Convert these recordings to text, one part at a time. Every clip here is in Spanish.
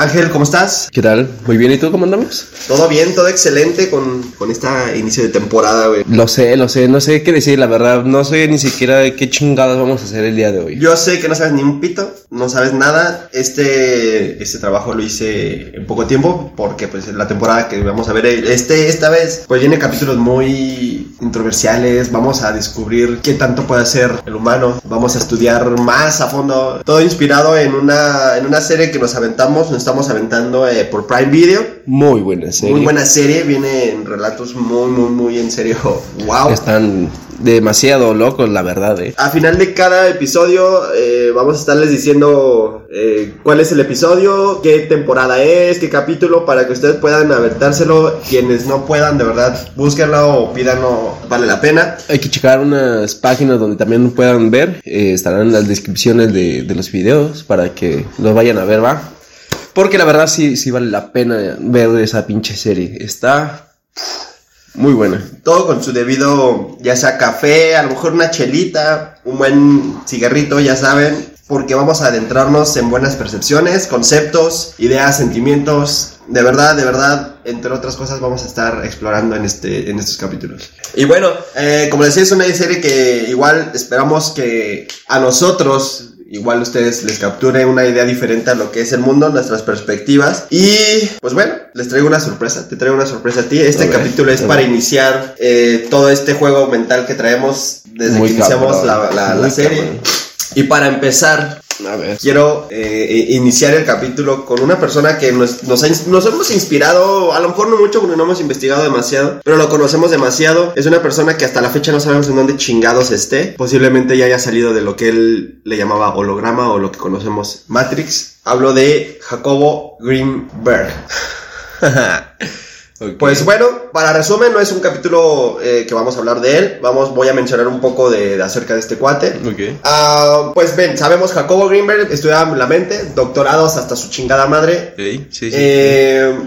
Ángel, ¿cómo estás? ¿Qué tal? Muy bien, ¿y tú cómo andamos? Todo bien, todo excelente con, con este inicio de temporada, güey. Lo sé, lo sé, no sé qué decir, la verdad, no sé ni siquiera qué chingadas vamos a hacer el día de hoy. Yo sé que no sabes ni un pito, no sabes nada. Este, este trabajo lo hice en poco tiempo porque pues la temporada que vamos a ver este, esta vez pues viene capítulos muy controversiales, vamos a descubrir qué tanto puede hacer el humano, vamos a estudiar más a fondo, todo inspirado en una, en una serie que nos aventamos, nos estamos aventando eh, por Prime Video. Muy buena serie. Muy buena serie, viene en relatos muy, muy, muy en serio. Wow. Están demasiado locos, la verdad. Eh. A final de cada episodio eh, vamos a estarles diciendo eh, cuál es el episodio, qué temporada es, qué capítulo, para que ustedes puedan aventárselo. Quienes no puedan, de verdad, búsquenlo o pídanlo, vale la pena. Hay que checar unas páginas donde también puedan ver, eh, estarán en las descripciones de, de los videos para que los vayan a ver, ¿va? Porque la verdad sí, sí vale la pena ver esa pinche serie. Está muy buena. Todo con su debido, ya sea café, a lo mejor una chelita, un buen cigarrito, ya saben. Porque vamos a adentrarnos en buenas percepciones, conceptos, ideas, sentimientos. De verdad, de verdad, entre otras cosas vamos a estar explorando en, este, en estos capítulos. Y bueno, eh, como decía, es una serie que igual esperamos que a nosotros igual ustedes les capture una idea diferente a lo que es el mundo, nuestras perspectivas. Y pues bueno, les traigo una sorpresa, te traigo una sorpresa a ti. Este A ver, capítulo es para ver. iniciar eh, todo este juego mental que traemos desde Muy que iniciamos cabrón, la, la- serie. cabrón. Y para empezar, A ver. quiero eh, iniciar el capítulo con una persona que nos, nos, ha ins- nos hemos inspirado, a lo mejor no mucho porque no hemos investigado demasiado, pero lo conocemos demasiado. Es una persona que hasta la fecha no sabemos en dónde chingados esté. Posiblemente ya haya salido de lo que él le llamaba holograma o lo que conocemos Matrix. Hablo de Jacobo Greenberg. Pues bueno, para resumen, no es un capítulo eh, que vamos a hablar de él. Vamos, voy a mencionar un poco de, de acerca de este cuate. Ok. Ah, pues ven, sabemos Jacobo Greenberg estudiaba la mente, doctorados hasta su chingada madre. Ok, sí, sí. Eh,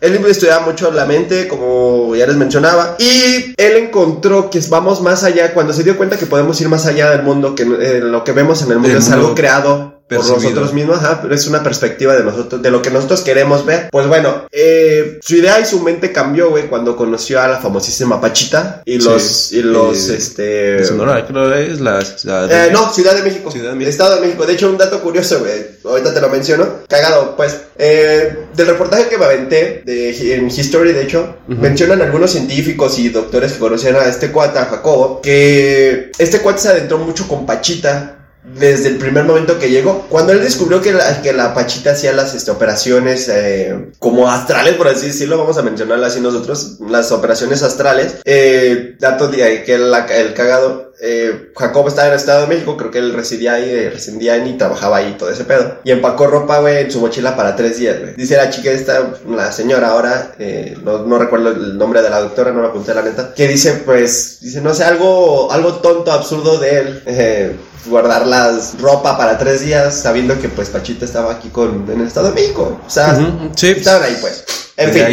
él estudiaba mucho la mente, como ya les mencionaba, y él encontró que vamos más allá, cuando se dio cuenta que podemos ir más allá del mundo, que eh, lo que vemos en el mundo es algo mundo por nosotros mismos, ajá, pero es una perspectiva de nosotros, de lo que nosotros queremos ver. Pues bueno, eh, su idea y su mente cambió, güey, cuando conoció a la famosísima Pachita y Sí, los, y los, eh, este... Sonora, creo es la. la- Eh, no, Ciudad de México. Ciudad de México. Estado de México. De hecho, un dato curioso, güey. Ahorita te lo menciono. Cagado, pues. Eh, del reportaje que me aventé de, en History, de hecho, mencionan algunos científicos y doctores que conocían a este cuate, a Jacobo, que este cuate se adentró mucho con Pachita. Desde el primer momento que llegó, cuando él descubrió que la, que la Pachita hacía las este, operaciones eh, como astrales, por así decirlo, vamos a mencionarla así nosotros, las operaciones astrales, eh, dato de que el, cagado, eh, Jacob estaba en el Estado de México, creo que él residía ahí, eh, residía ahí y trabajaba ahí, todo ese pedo. Y empacó ropa, güey, en su mochila para tres días, güey. Dice la chica esta, la señora ahora, eh, no, no recuerdo el nombre de la doctora, no la apunté la neta, que dice, pues, dice, no sé, algo, algo tonto, absurdo de él, eh, guardar las ropa para tres días, sabiendo que, pues, Pachita estaba aquí con, en el Estado de México. O sea, Sí, estaban ahí, pues. En fin.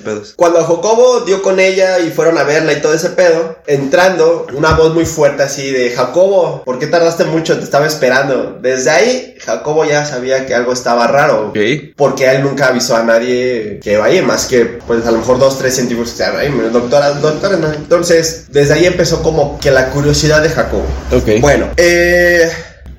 pedos. Cuando Jacobo dio con ella y fueron a verla y todo ese pedo, entrando, una voz muy fuerte así de Jacobo, ¿por qué tardaste mucho? Te estaba esperando. Desde ahí, Jacobo ya sabía que algo estaba raro. Ok. Porque él nunca avisó a nadie que vaya, más que pues a lo mejor dos, tres científicos doctora, doctora, no. Entonces, desde ahí empezó como que la curiosidad de Jacobo. Ok. Bueno, eh,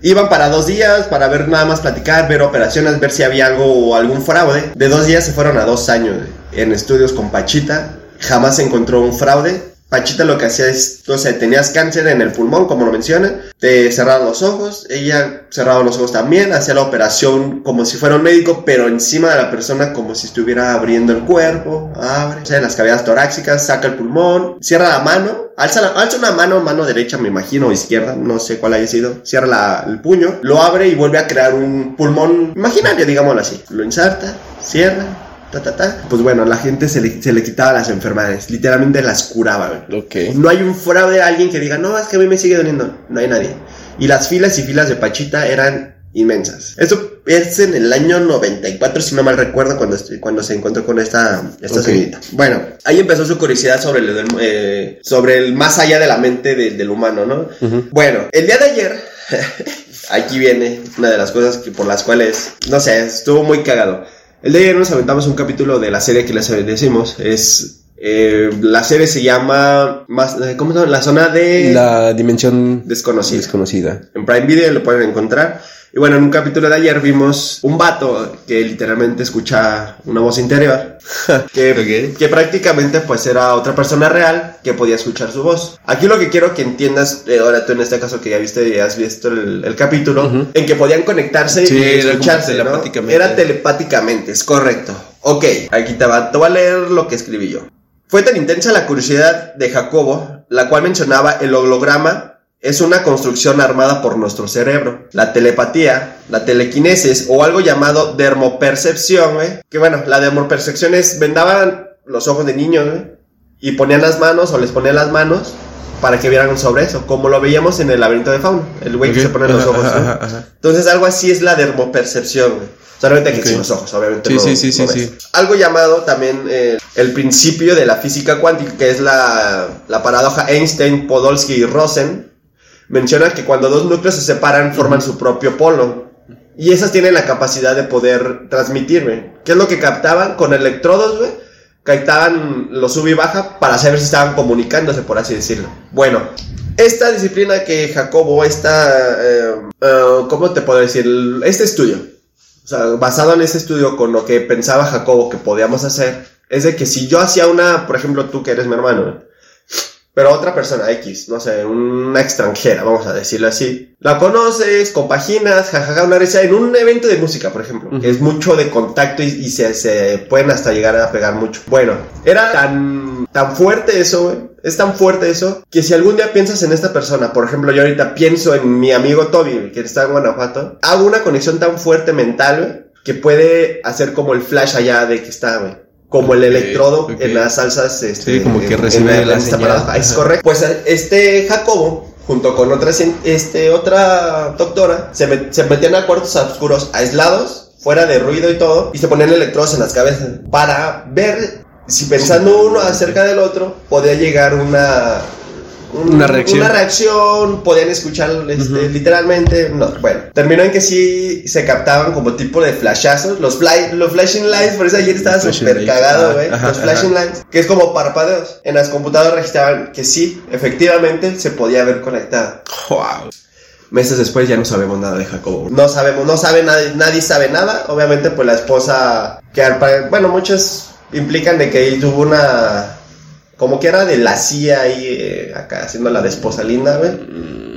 iban para dos días para ver nada más platicar, ver operaciones, ver si había algo o algún fraude. De dos días se fueron a dos años en estudios con Pachita. Jamás se encontró un fraude. Pachita lo que hacía es, o sea, tenías cáncer en el pulmón, como lo mencionan, te cerraban los ojos, ella cerraba los ojos también, hacía la operación como si fuera un médico, pero encima de la persona como si estuviera abriendo el cuerpo, abre, o sea, las cavidades torácicas, saca el pulmón, cierra la mano, alza, la- alza una mano, mano derecha me imagino, o izquierda, no sé cuál haya sido, cierra el puño, lo abre y vuelve a crear un pulmón imaginario, digámoslo así, lo inserta, cierra, ta, ta, ta. Pues bueno, la gente se le, se le quitaba las enfermedades, literalmente las curaba, güey. No hay un fraude, alguien que diga, no, es que a mí me sigue doliendo. No hay nadie. Y las filas y filas de Pachita eran inmensas. Eso es en el año 94, si no mal recuerdo, cuando, cuando se encontró con esta, esta señorita. Bueno, ahí empezó su curiosidad sobre el, eh, sobre el más allá de la mente del, del humano, ¿no? Bueno, el día de ayer Aquí viene una de las cosas que por las cuales, no sé, estuvo muy cagado. El de ayer nos aventamos un capítulo de la serie que les decimos. Es. eh, la serie se llama. Más, eh, ¿Cómo se llama? La zona de. La dimensión Desconocida. desconocida. En Prime Video lo pueden encontrar. Y bueno, en un capítulo de ayer vimos un vato que literalmente escucha una voz interior. Que, Ok. que prácticamente pues era otra persona real que podía escuchar su voz. Aquí lo que quiero que entiendas, eh, ahora tú en este caso que ya viste y has visto el, el capítulo, en que podían conectarse Sí, y era escucharse, ¿no? telepáticamente. Era telepáticamente, es correcto. Ok, aquí te va, te voy a leer lo que escribí yo. Fue tan intensa la curiosidad de Jacobo, la cual mencionaba el holograma es una construcción armada por nuestro cerebro. La telepatía, la telequinesis o algo llamado dermopercepción, güey. Que bueno, la dermopercepción es vendaban los ojos de niños, güey, y ponían las manos o les ponían las manos para que vieran sobre eso, como lo veíamos en el laberinto de Fauno, el güey que se pone los ojos. ajá. Entonces algo así es la dermopercepción. Solamente que Ok. sin los ojos, obviamente. Sí, no- sí, sí, no sí. Algo llamado también eh, el principio de la física cuántica, que es la, la paradoja Einstein, Podolsky y Rosen, menciona que cuando dos núcleos se separan forman su propio polo. Y esas tienen la capacidad de poder transmitir, güey. ¿Qué es lo que captaban? Con electrodos, güey. Captaban los sub y baja para saber si estaban comunicándose, por así decirlo. Bueno, esta disciplina que Jacobo, esta, eh, eh, ¿cómo te puedo decir? Este estudio, o sea, basado en ese estudio con lo que pensaba Jacobo que podíamos hacer, es de que si yo hacía una, por ejemplo, tú que eres mi hermano, ¿eh? Pero otra persona X, no sé, una extranjera, vamos a decirlo así, la conoces, compaginas, jajaja, una risa en un evento de música, por ejemplo, que es mucho de contacto y, y se, se pueden hasta llegar a pegar mucho. Bueno, era tan, tan fuerte eso, güey, es tan fuerte eso, que si algún día piensas en esta persona, por ejemplo, yo ahorita pienso en mi amigo Toby, que está en Guanajuato, hago una conexión tan fuerte mental, güey, que puede hacer como el flash allá de que está, güey. Como el ok. en las salsas. Este, Sí, como que recibe en la esta señal. Es correcto. Pues este Jacobo, junto con otra, este, otra doctora, se, met- se metían a cuartos oscuros aislados, fuera de ruido y todo, y se ponían electrodos en las cabezas para ver si pensando uno acerca del otro podía llegar una. Un- Una reacción. Una reacción, podían escuchar este, literalmente. No, bueno, terminó en que sí se captaban como tipo de flashazos. Los, fly, los flashing lights, por eso ayer estaba súper cagado, güey. Los flashing ajá. lights, que es como parpadeos. En las computadoras registraban que sí, efectivamente se podía ver conectado. Wow. Meses después ya no sabemos nada de Jacobo. No sabemos, no sabe nadie, nadie sabe nada. Obviamente, pues la esposa, que bueno, muchos implican de que él tuvo una, como que era de la CIA ahí, eh, acá haciendo la de esposa linda, güey.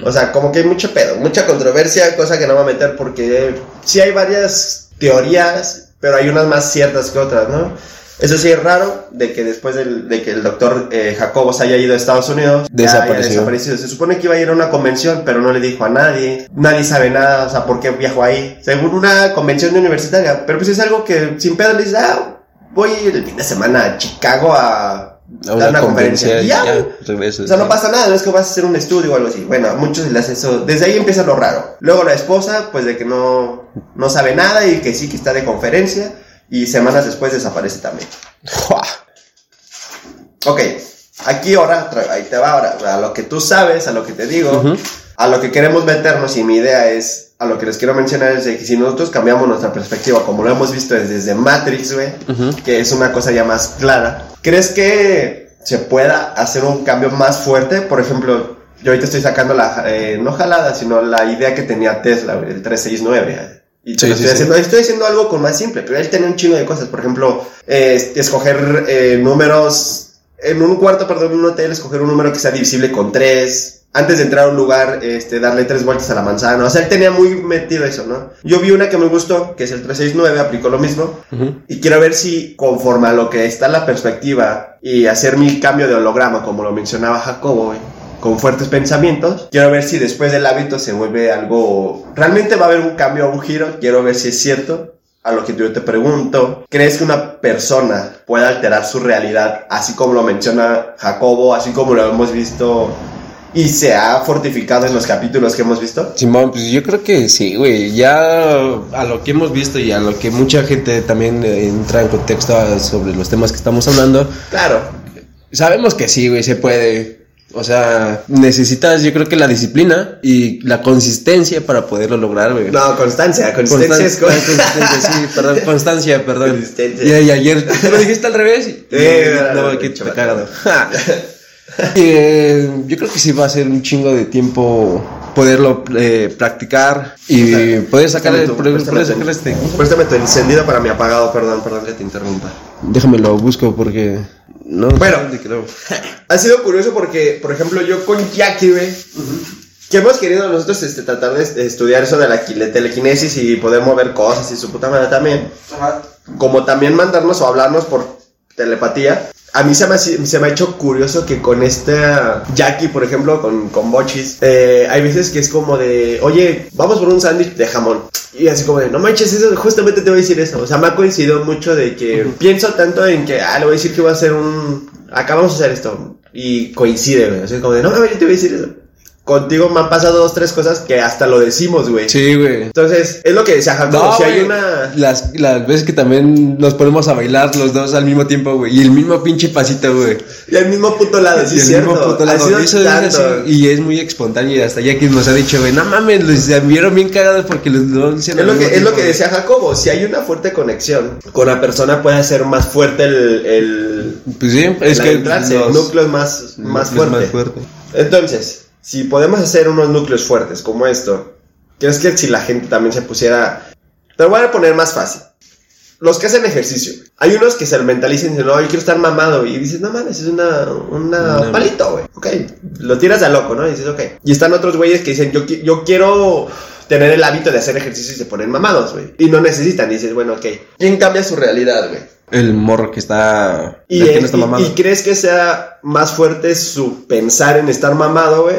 O sea, como que hay mucho pedo, mucha controversia, cosa que no va a meter porque sí hay varias teorías, pero hay unas más ciertas que otras, ¿no? Eso sí es raro, de que después del- de que el doctor eh, Jacobo se haya ido a Estados Unidos, ya haya desaparecido. Se supone que iba a ir a una convención, pero no le dijo a nadie. Nadie sabe nada, o sea, por qué viajó ahí. Según una convención universitaria. Pero pues es algo que sin pedo le dices, ah, voy el fin de semana a Chicago a, A una conferencia. Y ya. O sea, no pasa nada, no es que vas a hacer un estudio o algo así. Bueno, a muchos les hace eso. Desde ahí empieza lo raro. Luego la esposa, pues de que no, no sabe nada y que sí que está de conferencia. Y semanas después desaparece también. Ok, aquí ahora, ahí te va ahora. A lo que tú sabes, a lo que te digo, a lo que queremos meternos. Y mi idea es, a lo que les quiero mencionar es de que si nosotros cambiamos nuestra perspectiva, como lo hemos visto desde, desde Matrix, güey, que es una cosa ya más clara. ¿Crees que se pueda hacer un cambio más fuerte? Por ejemplo, yo ahorita estoy sacando la, eh, no jalada, sino la idea que tenía Tesla, güey, el 369. Y Sí, lo sí, estoy, sí. haciendo, estoy haciendo algo con más simple, pero él tenía un chingo de cosas. Por ejemplo, eh, escoger eh, números, en un cuarto, perdón, en un hotel, escoger un número que sea divisible con tres. Antes de entrar a un lugar, este, darle tres vueltas a la manzana. O sea, él tenía muy metido eso, ¿no? Yo vi una que me gustó, que es el 369, aplicó lo mismo. Ujú. Y quiero ver si, conforme a lo que está en la perspectiva y hacer mi cambio de holograma, como lo mencionaba Jacobo, güey, con fuertes pensamientos, quiero ver si después del hábito se vuelve algo. Realmente va a haber un cambio, un giro. Quiero ver si es cierto. A lo que yo te pregunto, ¿crees que una persona puede alterar su realidad, así como lo menciona Jacobo, así como lo hemos visto y se ha fortificado en los capítulos que hemos visto? Simón, pues yo creo que sí, güey. Ya a lo que hemos visto y a lo que mucha gente también eh, entra en contexto a- sobre los temas que estamos hablando, Claro, sabemos que sí, güey, se puede. O sea, necesitas yo creo que la disciplina y la consistencia para poderlo lograr, güey. No, constancia, consistencia es Constan- consistencia, sí, perdón, constancia, perdón. Consistencia. Y, y ayer tú lo dijiste al revés. Eh, no, no, no, mucho te cagado. Y, eh, yo creo que sí va a ser un chingo de tiempo poderlo eh, practicar y poder sacar, tu- poder- sacar este. Préstame tu encendido para mi apagado, perdón, perdón que te interrumpa. Déjame lo busco porque no Bueno. quedó. Ha sido curioso porque, por ejemplo, yo con Jackie, güey, que hemos querido nosotros este, tratar de, estudiar eso de la telequinesis y poder mover cosas y su puta madre también. Como también mandarnos o hablarnos por telepatía. A mí se me, se me ha hecho curioso que con esta Jackie, por ejemplo, con, con Bochis, eh, hay veces que es como de, oye, vamos por un sándwich de jamón. Y así como de, no manches, eso, justamente te voy a decir eso. O sea, me ha coincidido mucho de que pienso tanto en que, ah, le voy a decir que voy a hacer un, acá vamos a hacer esto. Y coincide, güey. Así como de, no, yo te voy a decir eso. Contigo me han pasado dos, tres cosas que hasta lo decimos, güey. Sí, güey. Entonces, es lo que decía Jacobo. No, si hay una... Las, las veces que también nos ponemos a bailar los dos al mismo tiempo, güey. Y el mismo pinche pasito, güey. Y al mismo puto lado, sí, y el cierto. mismo puto lado. Eso es y es muy espontáneo. Y hasta ya que nos ha dicho, güey, no mames, los vieron bien cagados porque los dos hicieron Es lo, que, es lo que decía Jacobo, si hay una fuerte conexión con la persona puede hacer más fuerte el, el, Pues sí, es el que. el núcleo es más, más núcleos fuerte. más fuerte. Entonces, si podemos hacer unos núcleos fuertes como esto, ¿crees que si la gente también se pusiera... Te lo voy a poner más fácil. Los que hacen ejercicio. Hay unos que se mentalizan y dicen, no, yo quiero estar mamado. Y dices, no mames, es una, una palito, güey. Ok, lo tiras a loco, ¿no? Y dices, ok. Y están otros güeyes que dicen, yo, qui- yo quiero tener el hábito de hacer ejercicio y se ponen mamados, güey. Y no necesitan. Y dices, bueno, ok. ¿Quién cambia su realidad, güey? El morro que está. Y, el que no está y- mamado. y crees que sea más fuerte su pensar en estar mamado, güey?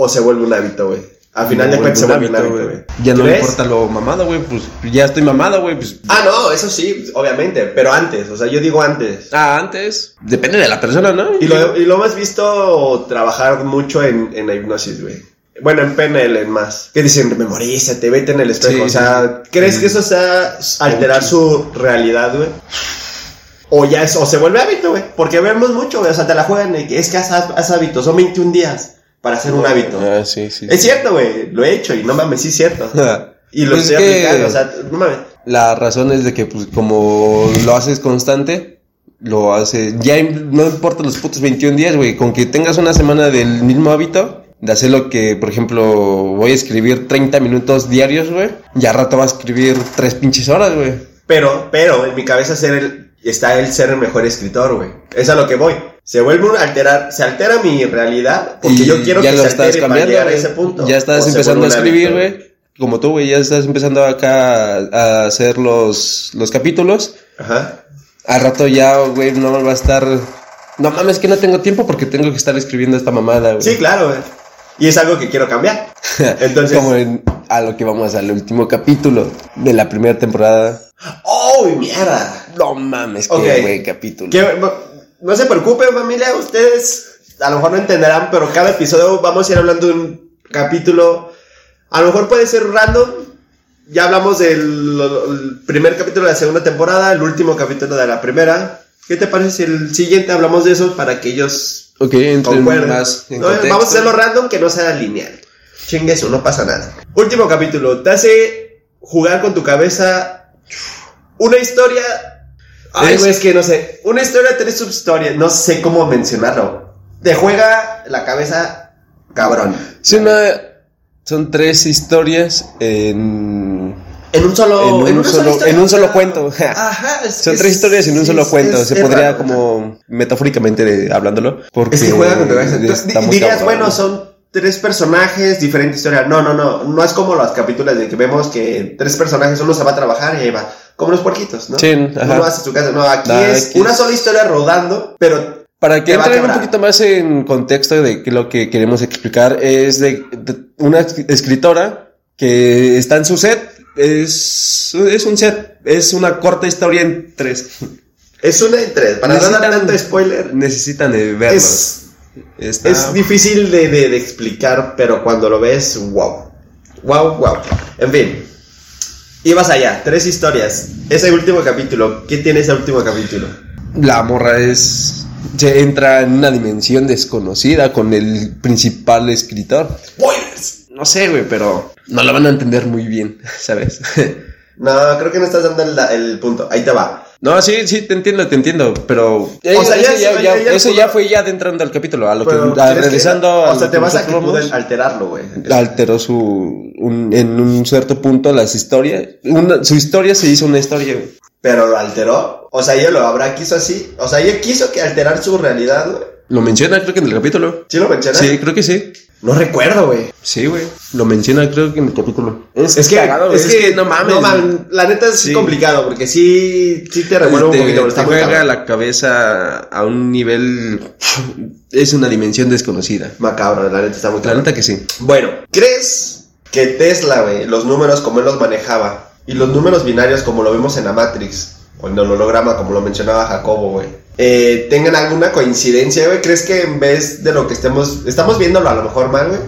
¿O se vuelve un hábito, güey? Al final de cuentas se vuelve un hábito, güey. Ya no le ¿Crees? importa lo mamado, güey. Pues ya estoy mamado, güey. Pues. Ah, no, eso sí, obviamente. Pero antes, o sea, yo digo antes. Ah, antes. Depende de la persona, ¿no? Y lo, y lo hemos visto trabajar mucho en, en la hipnosis, güey. Bueno, en PNL, en más. Que dicen, memorízate, vete en el espejo. Sí, o sea. ¿crees que eso sea alterar su realidad, güey? O ya es, o se vuelve hábito, güey. Porque vemos mucho, güey. O sea, te la juegan que es que haz, haz hábitos. Son 21 días para hacer un hábito. Ah, sí, sí. Es cierto, güey. Lo he hecho y no mames, sí es cierto. Y lo Pues estoy es que- aplicando, o sea, no mames. La razón es de que, pues, como lo haces constante, lo haces. Ya no importa los putos 21 días, güey. Con que tengas una semana del mismo hábito, de hacer lo que, por ejemplo, voy a escribir 30 minutos diarios, güey. Ya rato va a escribir 3 pinches horas, güey. Pero, pero en mi cabeza ser el, está el ser el mejor escritor, güey. Es a lo que voy. Se vuelve un alterar, se altera mi realidad porque Y yo quiero ya que lo se estás altere para llegar a güey. ese punto. Ya estás empezando a escribir, güey. Como tú, güey, ya estás empezando acá a, hacer los, los capítulos. Ajá. Al rato ya, güey, no va a estar. No mames, que no tengo tiempo porque tengo que estar escribiendo esta mamada, güey. Sí, claro, güey. Y es algo que quiero cambiar. Entonces, Como en- a lo que vamos al último capítulo de la primera temporada. ¡Oh, mierda! No mames, qué buen capítulo. No, se preocupen, familia, ustedes a lo mejor no entenderán, pero cada episodio vamos a ir hablando de un capítulo. A lo mejor puede ser random. Ya hablamos del el primer capítulo de la segunda temporada, el último capítulo de la primera. ¿Qué te parece si el siguiente hablamos de eso para que ellos Ok, entren más en No, contexto. vamos a hacerlo random que no sea lineal. Chingue eso, no pasa nada. Último capítulo, te hace jugar con tu cabeza una historia Ay, Es- güey, es que no sé. Una historia, tres subhistorias. No sé cómo mencionarlo. Te juega la cabeza cabrón. Sí, una- son tres historias en. En un solo. En un una solo- sola historia, en un solo cuento. Ajá. es- Son es- tres historias en un solo es- cuento. Se podría raro. como metafóricamente de- hablándolo. Porque Es que juega con cabeza. Entonces, dirías, cabrón. bueno, son tres personajes, diferente historia. No, no, no. No es como los capítulos de que vemos que tres personajes, uno se va a trabajar y ahí va. Como los puerquitos, ¿no? Sí, ajá. Uno hace su casa. No, aquí No, es aquí una es- sola historia rodando, pero Para que entren un poquito más en contexto de que lo que queremos explicar es de, de una escritora que está en su set. Es, es un set, es una corta historia en tres. es una de tres. Para no dar Necesitan- tanto spoiler, Necesitan de verlo. es Está- Es difícil de, de- de explicar, pero cuando lo ves, wow. Wow, wow. En fin. Ibas allá, tres historias. Ese último capítulo, ¿qué tiene ese último capítulo? La morra es se entra en una dimensión desconocida con el principal escritor. ¡Spoilers! No sé, güey, pero no lo van a entender muy bien, ¿sabes? No, creo que no estás dando el, el punto. Ahí te va. No, sí, sí, te entiendo, te entiendo, pero... O sea, eso ya- eso ya fue ya adentrando al capítulo, a lo Pero que... a- tienes que- regresando O sea, te vas a que nosotros pueden alterarlo, güey. alteró su un- en un cierto punto las historias una- su historia se hizo una historia güey. Pero lo alteró. O sea, ella lo habrá quiso así. O sea, ella quiso que alterar su realidad, güey. Lo menciona creo que en el capítulo. ¿Sí lo menciona? sí creo que sí. No recuerdo, güey. sí güey. Lo menciona creo que en el capítulo. Es, Es que, cagado, güey, es que, no mames güey. La neta es Sí. complicado porque sí, sí te revuelve un poquito, pero te juega la cabeza a un nivel es una dimensión desconocida. Macabro, la neta está muy la neta que sí. Bueno, ¿crees que Tesla, güey, los números como él los manejaba y los números binarios como lo vemos en la Matrix o en el holograma como lo mencionaba Jacobo, güey, eh, tengan alguna coincidencia, güey? ¿Crees que en vez de lo que estemos, estamos viéndolo a lo mejor mal, güey?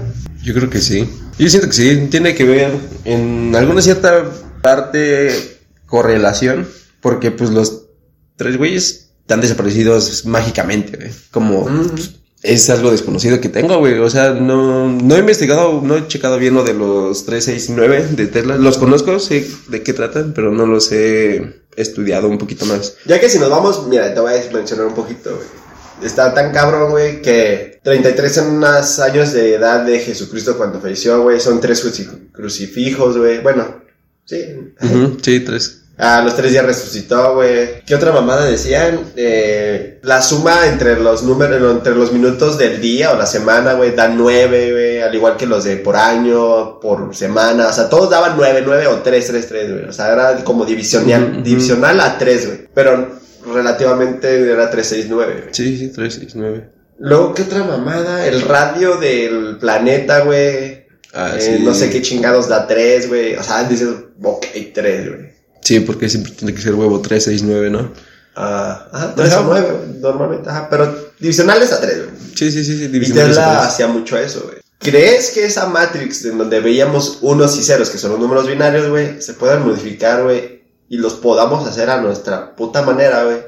Yo creo que sí. Yo siento que sí, tiene que ver en alguna cierta parte correlación, porque pues los tres güeyes están desaparecidos mágicamente, güey. Como es algo desconocido que tengo, güey. O sea, no, no he investigado, no he checado bien lo de los 3, 6 y 9 de Tesla. Los conozco, sé de qué tratan, pero no los he estudiado un poquito más. Ya que si nos vamos, mira, te voy a mencionar un poquito, güey. Está tan cabrón, güey, que 33 son unos años de edad de Jesucristo cuando falleció, güey. Son tres cruci- crucifijos, güey. Bueno, sí. Sí, tres. A los tres días resucitó, güey. ¿Qué otra mamada decían? Eh, la suma entre los números, entre los minutos del día o la semana, güey, dan nueve, güey. Al igual que los de por año, por semana. O sea, todos daban nueve, nueve o tres, tres, tres, güey. O sea, era como divisional, Ujú, ujú. divisional a tres, güey. Pero relativamente era tres, seis, nueve, güey. Sí, sí, 3, 6, 9. Luego, ¿qué otra mamada? El radio del planeta, güey. Ah, Eh, sí. No sé qué chingados da tres, güey. O sea, dices, ok, tres, güey. Sí, porque siempre tiene que ser huevo 3, 6, 9, ¿no? Ah, ajá, 3 Ajá. o 9, normalmente, ajá, pero divisionales a 3, güey. Sí, sí, sí, sí. Y divisionales a Tesla hacía mucho eso, güey. ¿Crees que esa Matrix en donde veíamos unos y ceros, que son los números binarios, güey, se puedan modificar, güey, y los podamos hacer a nuestra puta manera, güey,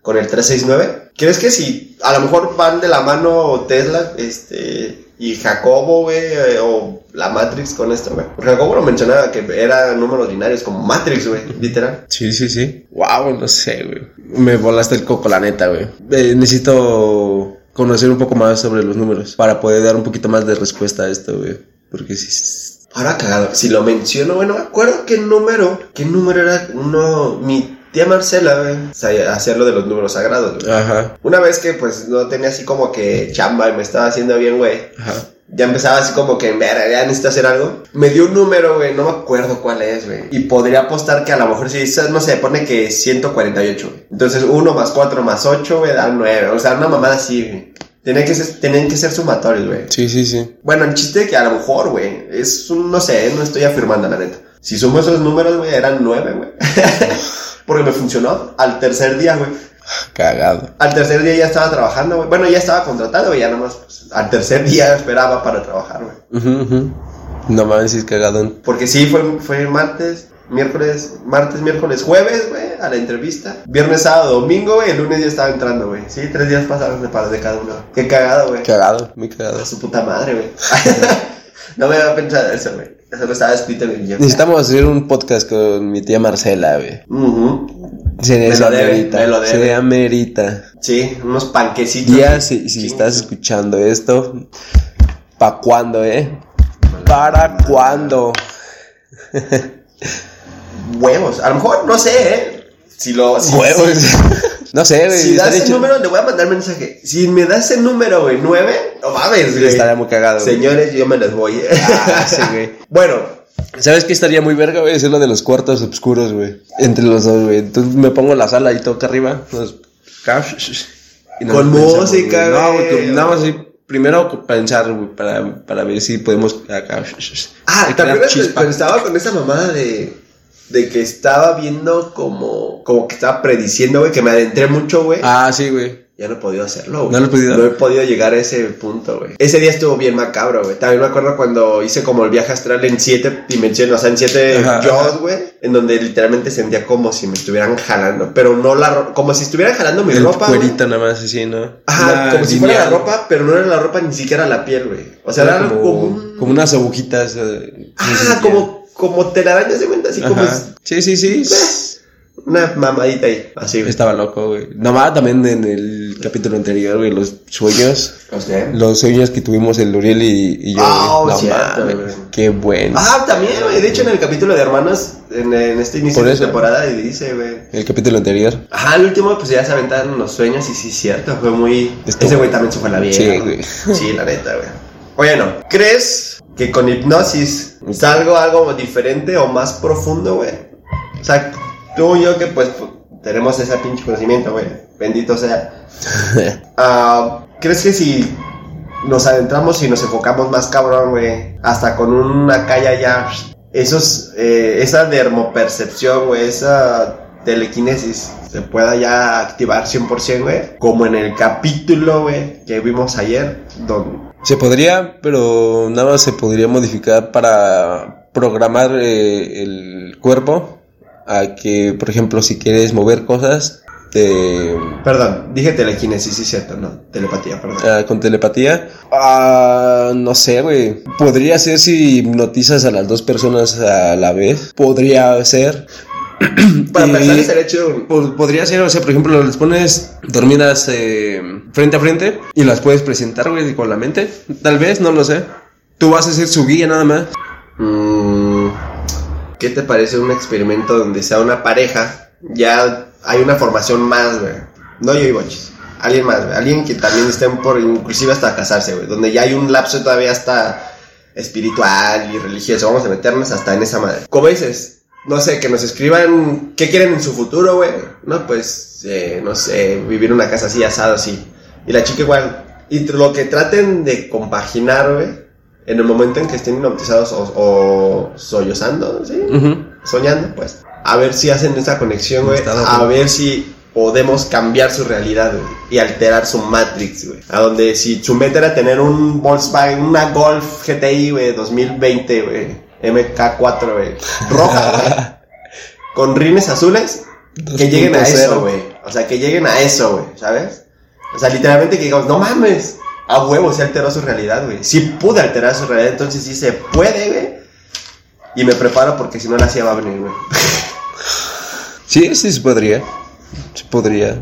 con el 369? ¿Crees que si a lo mejor van de la mano Tesla, este, y Jacobo, güey, eh, o la Matrix con esto, güey? Jacobo lo mencionaba que eran números binarios como Matrix, güey, literal. Sí, sí, sí. Wow, no sé, güey. Me volaste el coco, la neta, güey. Eh, necesito conocer un poco más sobre los números para poder dar un poquito más de respuesta a esto, güey. Porque sí. Ahora cagado, si lo menciono, bueno, me acuerdo qué número, qué número era uno, mi tía Marcela, güey, o sea, hacía lo de los números sagrados, güey. Ajá, Una vez que pues no tenía así como que chamba y me estaba haciendo bien, güey, ajá. ya empezaba así como que, mira, ya necesito hacer algo. Me dio un número, güey, no me acuerdo cuál es, güey. Y podría apostar que a lo mejor si, no sé, pone que 148, güey. Entonces 1 más 4 más 8, güey, da 9. O sea, una mamada así, güey. Tenían que ser, tenían que ser sumatorios, güey. Sí, sí, sí. Bueno, el chiste que a lo mejor, güey, es un, no sé, no estoy afirmando la neta. Si sumo esos números, güey, eran nueve, güey. Porque me funcionó al tercer día, güey. Cagado. Al tercer día ya estaba trabajando, güey. Bueno, ya estaba contratado, güey, ya nomás, pues, al tercer día esperaba para trabajar, güey. Ujú. No mames, sí es cagado. Porque sí, fue, fue martes, miércoles, martes, miércoles, jueves, güey, a la entrevista. Viernes, sábado, domingo, güey, el lunes ya estaba entrando, güey. Sí, tres días pasaron de, para de cada uno. Qué cagado, güey. Cagado, muy cagado. A su puta madre, güey. no me había pensado eso, güey. Estaba escrito en. Necesitamos hacer un podcast con mi tía Marcela, güey. Se, Me se lo debe, amerita. me lo debe. Se amerita. Sí, unos panquecitos. Ya, si, si estás escuchando esto, ¿pa' cuándo, eh? ¿Para cuándo? Huevos. A lo mejor, no sé, ¿eh? Si lo. Si, Huevos. No sé, güey. Si, das chido. número, le voy a mandar mensaje. Si me das ese número, güey, nueve, no mames, güey. Estaría muy cagado. güey. Señores, yo me les voy, ¿eh? Ah, sí, güey. bueno, ¿Sabes qué estaría muy verga, güey? Hacer lo de los cuartos oscuros, güey. Entre los dos, güey. Entonces me pongo en la sala y toca arriba. Nos... y nos Con pensamos, música, No, güey. güey. Nada más así. Primero pensar, güey, para, para ver si podemos acá. Ah, ¿te crear acuerdas chispa. cuando estaba con esa mamada de, de que estaba viendo como, como que estaba prediciendo, güey, que me adentré mucho, güey? Ah, sí, güey. ya no he podido hacerlo, güey. ¿No lo he podido? No he podido llegar a ese punto, güey. Ese día estuvo bien macabro, güey. También me acuerdo cuando hice como el viaje astral en siete dimensiones, o sea, en siete Ajá, güey. En donde literalmente sentía como si me estuvieran jalando. Pero no la ro- como si estuvieran jalando mi El ropa, güey. cuerito nada más así, ¿no? Ajá, como si fuera la ropa, pero no era la ropa ni siquiera la piel, güey. O sea, era, Era como, como, un- como unas agujitas. eh, Ah, como, como telarañas de cuenta, así como Ajá. es Sí, sí, sí. una mamadita ahí. Así, güey. Estaba loco, güey. Nomás también en el capítulo anterior, güey, los sueños. O sea, Los sueños que tuvimos el Uriel y, y yo. Ah, güey. no cierto, mames, güey. Qué bueno. Ah, también, güey. De hecho, en el capítulo de hermanos, en, en este inicio de temporada, dice, güey. El capítulo anterior. Ajá, el último, pues ya se aventaron los sueños y sí, cierto, fue muy... Estuvo- Ese güey también se fue a la vieja. Sí, güey. Sí, la neta, güey. Oye, no. ¿Crees que con hipnosis salga algo diferente o más profundo, güey? O sea, tú y yo que pues pu- tenemos ese pinche conocimiento, güey. Bendito sea. Ah, ¿Crees que si nos adentramos y nos enfocamos más cabrón, güey? Hasta con una calle ya... Esos, eh, esa dermopercepción, güey, esa telequinesis se pueda ya activar 100%, güey. Como en el capítulo, güey, que vimos ayer, donde... Se podría, pero nada más se podría modificar para programar eh, el cuerpo a que, por ejemplo, si quieres mover cosas te, Perdón, dije telequinesis, sí, cierto, no, telepatía, perdón. ah, con telepatía, ah, no sé, güey. Podría ser si hipnotizas a las dos personas a la vez. Podría ser. Para empezar, estaría chido. Po- Podría ser, o sea, por ejemplo, les pones dormidas eh, frente a frente y las puedes presentar, güey, con la mente. Tal vez, no lo sé. Tú vas a ser su guía nada más. Mm, ¿Qué te parece un experimento donde sea una pareja? Ya hay una formación más, güey. No yo y Bochis. Alguien más, güey. Alguien que también estén por, inclusive hasta casarse, güey. Donde ya hay un lapso todavía hasta espiritual y religioso. Vamos a meternos hasta en esa madre. Como dices, no sé, que nos escriban qué quieren en su futuro, güey. No, pues, eh, no sé, vivir en una casa así, asado así. Y la chica igual. Y lo que traten de compaginar, güey, en el momento en que estén hipnotizados o, o sollozando, ¿sí? Soñando, pues. A ver si hacen esa conexión, güey. A ver si podemos cambiar su realidad, güey. Y alterar su Matrix, güey. A donde si su meta era tener un Volkswagen, una Golf GTI, güey, 2020, güey. MK4, güey. Roja, güey. Con rines azules. Que lleguen a 2.0. eso, güey. O sea, que lleguen a eso, güey. ¿Sabes? O sea, literalmente que digamos, no mames. A huevo se alteró su realidad, güey. Sí pude alterar su realidad, entonces sí se puede, güey. Y me preparo porque si no la hacía va a venir, güey. Sí, sí se podría. Se podría.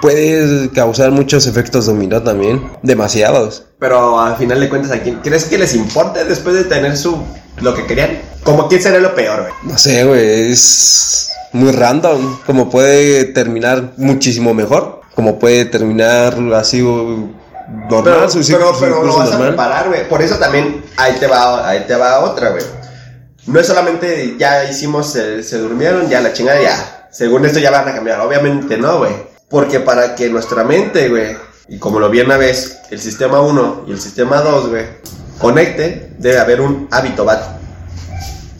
Puede causar muchos efectos dominó también. Demasiados. Pero al final de cuentas, ¿a quién crees que les importe después de tener su lo que querían? Como quién sería lo peor, güey. No sé, güey. Es muy random. Como puede terminar muchísimo mejor. Como puede terminar así uh, normal. Pero, pero, incluso vas a preparar, güey. Por eso también ahí te va, ahí te va otra, güey. No es solamente ya hicimos, el- se durmieron, ya la chingada, ya. Según esto ya van a cambiar. Obviamente no, güey. Porque para que nuestra mente, güey, y como lo vi una vez, el sistema 1 y el sistema 2, güey, conecte, debe haber un hábito bat.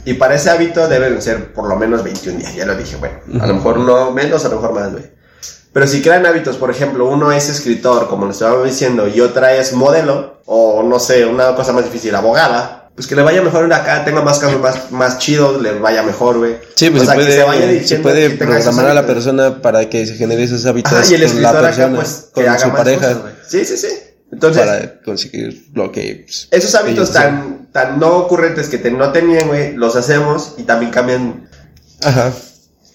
Y para ese hábito deben ser por lo menos 21 días, ya lo dije, güey. A lo mejor no menos, a lo mejor más, güey. Pero si crean hábitos, por ejemplo, uno es escritor, como lo estábamos diciendo, y otra es modelo, o no sé, una cosa más difícil, abogada, pues que le vaya mejor acá, tenga más casos más, más chidos, le vaya mejor, güey. Sí, pues O se sea, que puede, se vaya se puede que programar a la persona para que se genere esos hábitos Ajá, y el con escritor la acá, persona, pues, que con haga su más pareja, cosas. Sí, sí, sí. Entonces, para conseguir lo que... pues, esos hábitos tan, tan no ocurrentes que te- no tenían, güey, los hacemos y también cambian. Ajá.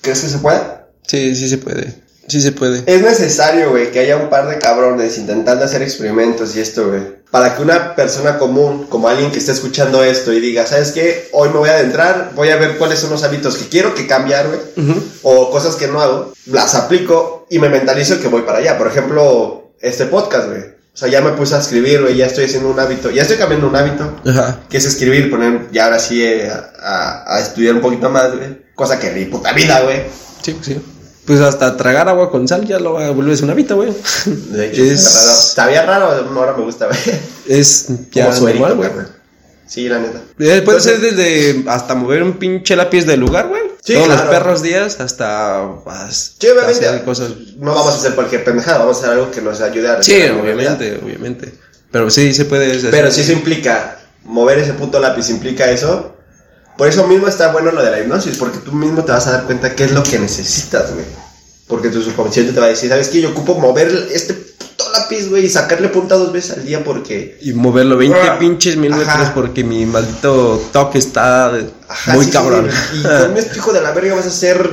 ¿Crees que se puede? Sí, sí se puede. Sí se puede. Es necesario, güey, que haya un par de cabrones intentando hacer experimentos y esto, güey. Para que una persona común, como alguien que esté escuchando esto y diga, ¿sabes qué? Hoy me voy a adentrar, voy a ver cuáles son los hábitos que quiero que cambiar, güey. O cosas que no hago, las aplico y me mentalizo que voy para allá. Por ejemplo, este podcast, güey. O sea, ya me puse a escribir, güey, ya estoy haciendo un hábito, ya estoy cambiando un hábito, Ajá. que es escribir, poner, ya ahora sí eh, a, a- estudiar un poquito más, güey. Cosa que ni puta vida, güey. Sí, sí. Pues hasta tragar agua con sal ya lo vuelves un hábito, güey. De hecho, Es-. Sabía raro, ahora me gusta, güey. Es ya Como suerito, normal, güey. güey. Sí, la neta. Eh, Puede Entonces- ser desde hasta mover un pinche lápiz del lugar, güey. Sí, Todos claro. los perros días hasta vas Sí, obviamente. hacer cosas. No vamos a hacer cualquier pendejada, vamos a hacer algo que nos ayude a Sí, la realidad. obviamente, obviamente. Pero sí se puede hacer. Pero si eso implica mover ese puto lápiz, implica eso. Por eso mismo está bueno lo de la hipnosis, porque tú mismo te vas a dar cuenta qué es lo que necesitas, güey. Porque tu subconsciente te va a decir, ¿sabes qué? Yo ocupo mover este puto lápiz, güey, y sacarle punta dos veces al día porque... Y moverlo 20 Ah, pinches mil ajá. metros porque mi maldito toque está Ajá, muy sí, cabrón. Y con este hijo de la verga vas a ser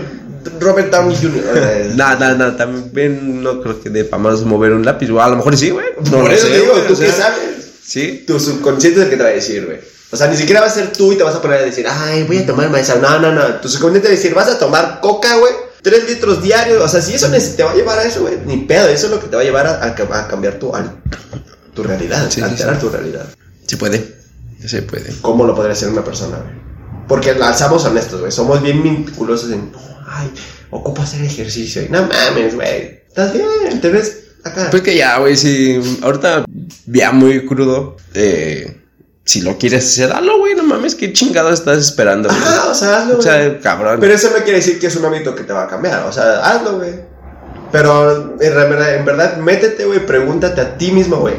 Robert Downey Jr. Nada, nada, también no creo que de para más mover un lápiz, o a lo mejor sí, güey. No Por eso sé, te digo, ¿tú o qué sabes? Sí. Tu subconsciente es el que te va a decir, güey. O sea, ni siquiera va a ser tú y te vas a poner a decir, ay, voy a tomar maíz. No, no, no. Tu subconsciente va a decir, vas a tomar coca, güey. Tres litros diarios. O sea, si eso te va a llevar a eso, güey. Ni pedo. Eso es lo que te va a llevar a, a ca- a cambiar tu, al- tu realidad. Sí, a alterar sí. tu realidad. Se puede. Se puede. ¿Cómo lo podría hacer una persona, güey? Porque lanzamos honestos, güey. Somos bien meticulosos en, ay, ocupo hacer ejercicio. Y no mames, güey. Estás bien, te ves acá. Pues que ya, güey, si ahorita ya muy crudo, eh, si lo quieres hacer, hazlo, güey, no mames, qué chingado estás esperando, güey. Ajá, o sea, hazlo, O güey. sea, cabrón. Pero eso no quiere decir que es un hábito que te va a cambiar. O sea, hazlo, güey. Pero en verdad, en verdad, métete, güey. Pregúntate a ti mismo, güey.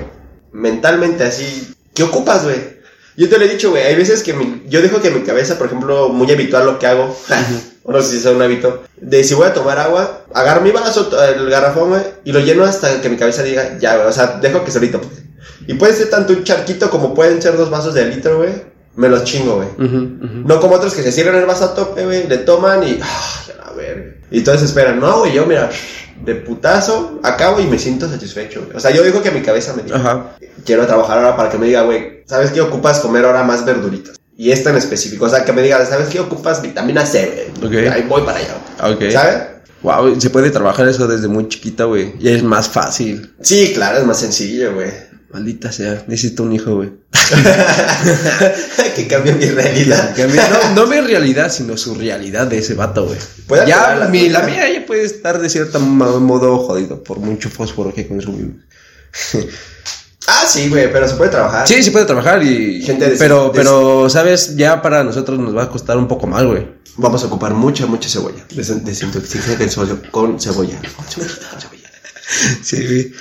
Mentalmente así. ¿Qué ocupas, güey? Yo te lo he dicho, güey. Hay veces que mi- yo dejo que mi cabeza, por ejemplo, muy habitual lo que hago. o no sé si es un hábito. De si voy a tomar agua, agarro mi vaso, el garrafón, güey. Y lo lleno hasta que mi cabeza diga, ya, güey. O sea, dejo que solito. pues. Y puede ser tanto un charquito como pueden ser dos vasos de litro, güey. Me los chingo, güey. No como otros que se cierran el vaso a tope, güey, le toman y. ¡Ay, a la verga! Y todos esperan. No, güey, yo, mira, de putazo, acabo y me siento satisfecho, güey. O sea, yo digo que mi cabeza me diga. Ajá. Quiero trabajar ahora para que me diga, güey, ¿sabes qué ocupas comer ahora más verduritas? Y esta en específico, o sea, que me diga, ¿sabes qué ocupas vitamina C, güey? Ahí voy para allá, Ok. ¿sabes? Wow, se puede trabajar eso desde muy chiquita, güey. Y es más fácil. Sí, claro, es más sencillo, güey. Maldita sea, necesito un hijo, güey. que cambie mi realidad. No, no mi realidad, sino su realidad de ese vato, güey. Ya, mi, la mía ya puede estar de cierto mo- modo jodido por mucho fósforo que consumimos. Ah, sí, güey, pero se puede trabajar. Sí, sí puede trabajar y... Gente de- pero, de- pero, ¿sabes? Ya para nosotros nos va a costar un poco más, güey. Vamos a ocupar mucha, mucha cebolla. Des- Desintoxicación del sodio con cebolla. Con cebolla, con cebolla. Sí, güey.